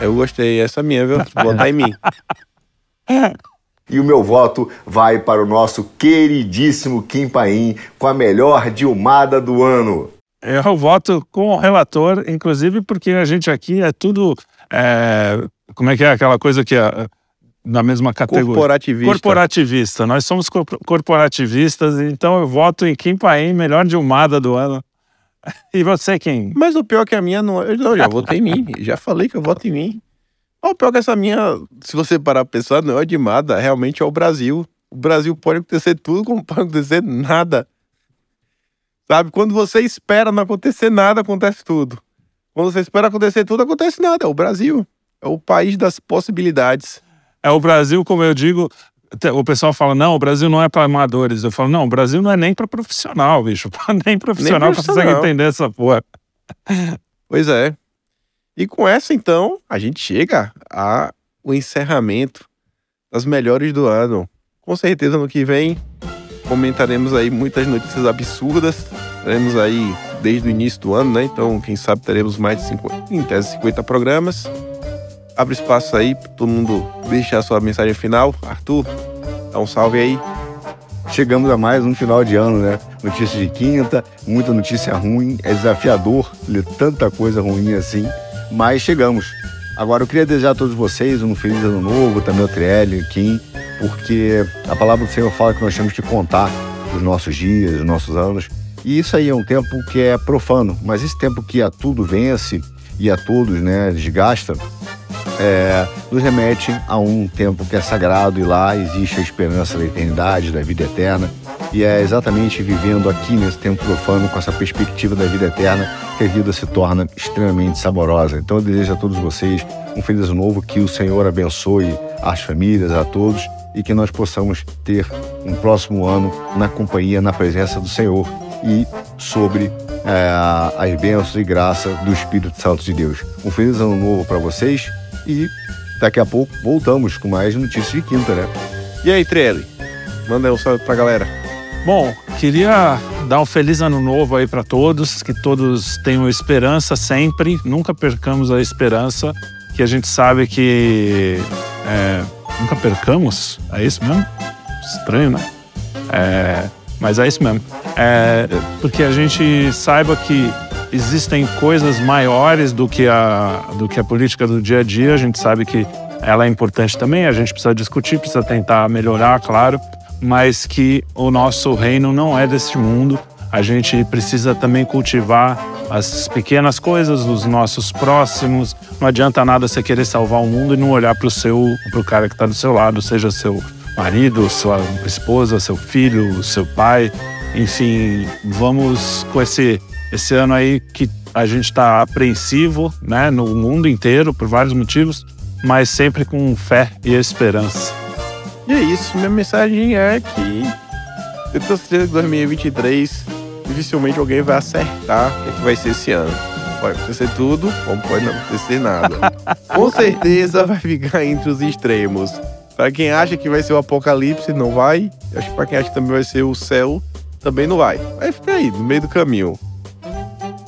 eu gostei, essa é minha, viu? Votar em mim. E o meu voto vai para o nosso queridíssimo Kim Paim com a melhor Dilmada do ano. Eu voto com o relator, inclusive porque a gente aqui é tudo. É, como é que é aquela coisa que é na mesma categoria? Corporativista. Corporativista. Nós somos corporativistas, então eu voto em Kim Paim, melhor Dilmada do ano. E você quem? Mas o pior é que a minha não. Eu não, já votei em mim. Já falei que eu voto em mim. O pior é que essa minha, se você parar pra pensar, não é de nada. Realmente é o Brasil. O Brasil pode acontecer tudo, como pode acontecer nada. Sabe? Quando você espera não acontecer nada, acontece tudo. Quando você espera acontecer tudo, acontece nada. É o Brasil. É o país das possibilidades. É o Brasil, como eu digo, o pessoal fala, não, o Brasil não é para amadores. Eu falo, não, o Brasil não é nem para profissional, bicho. Nem profissional consegue profissional. entender essa porra. Pois é. E com essa, então, a gente chega ao encerramento das melhores do ano. Com certeza, no que vem, comentaremos aí muitas notícias absurdas. Teremos aí desde o início do ano, né? Então, quem sabe teremos mais de 50, em tese 50 programas. Abre espaço aí para todo mundo deixar sua mensagem final. Arthur, dá um salve aí. Chegamos a mais um final de ano, né? Notícia de quinta, muita notícia ruim. É desafiador ler tanta coisa ruim assim, mas chegamos. Agora eu queria desejar a todos vocês um feliz ano novo, também ao Trielle, Kim, porque a palavra do Senhor fala que nós temos que contar os nossos dias, os nossos anos. E isso aí é um tempo que é profano, mas esse tempo que a tudo vence e a todos, né, desgasta, é, nos remete a um tempo que é sagrado e lá existe a esperança da eternidade, da vida eterna. E é exatamente vivendo aqui nesse tempo profano, com essa perspectiva da vida eterna, que a vida se torna extremamente saborosa. Então eu desejo a todos vocês um feliz ano novo, que o Senhor abençoe as famílias, a todos, e que nós possamos ter um próximo ano na companhia, na presença do Senhor e sobre é, as bênçãos e graça do Espírito Santo de Deus. Um feliz ano novo para vocês e daqui a pouco voltamos com mais notícias de quinta, né? E aí, Trelli? Manda um salve pra galera. Bom, queria dar um feliz ano novo aí para todos, que todos tenham esperança sempre, nunca percamos a esperança, que a gente sabe que é, nunca percamos, é isso mesmo? Estranho, né? É, mas é isso mesmo. É, porque a gente saiba que existem coisas maiores do que, a, do que a política do dia a dia, a gente sabe que ela é importante também, a gente precisa discutir, precisa tentar melhorar, claro, mas que o nosso reino não é deste mundo. A gente precisa também cultivar as pequenas coisas dos nossos próximos. Não adianta nada você querer salvar o mundo e não olhar para o seu, para o cara que está do seu lado, seja seu marido, sua esposa, seu filho, seu pai. Enfim, vamos com esse esse ano aí que a gente está apreensivo, né, no mundo inteiro por vários motivos, mas sempre com fé e esperança. E é isso, minha mensagem é que eu tenho certeza que 2023 dificilmente alguém vai acertar o que, é que vai ser esse ano. Pode acontecer tudo, como pode não acontecer nada. Com certeza vai ficar entre os extremos. Para quem acha que vai ser o apocalipse, não vai. Acho que para quem acha que também vai ser o céu, também não vai. Vai ficar aí, no meio do caminho.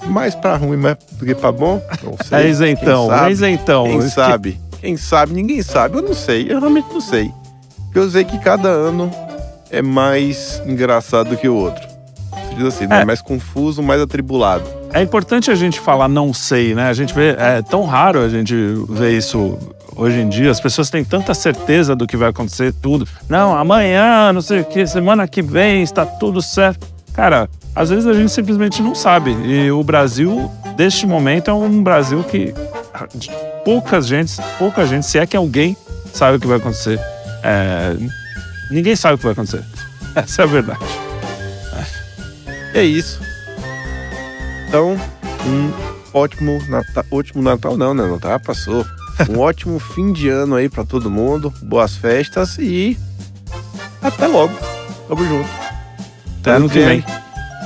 Mais para ruim mais do que para bom? Não sei. É isentão, Quem sabe? é isentão. Quem sabe? Quem sabe? Ninguém sabe. Eu não sei. Eu realmente não sei. Eu sei que cada ano é mais engraçado do que o outro. Se diz assim, né? É. mais confuso, mais atribulado. É importante a gente falar não sei, né? A gente vê, é tão raro a gente ver isso hoje em dia. As pessoas têm tanta certeza do que vai acontecer, tudo. Não, amanhã, não sei o que, semana que vem está tudo certo. Cara, às vezes a gente simplesmente não sabe. E o Brasil, deste momento, é um Brasil que poucas gente, pouca gente, se é que alguém sabe o que vai acontecer. É, ninguém sabe o que vai acontecer. Essa é a verdade. É isso. Então, um ótimo Natal. Ótimo Natal não, né? Natal passou. Um ótimo fim de ano aí pra todo mundo. Boas festas e até logo. Tamo junto. Até ano que vem.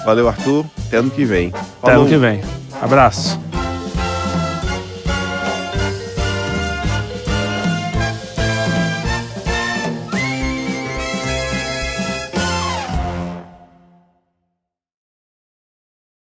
Valeu, Arthur. Até ano que vem. Até ano que vem. Abraço.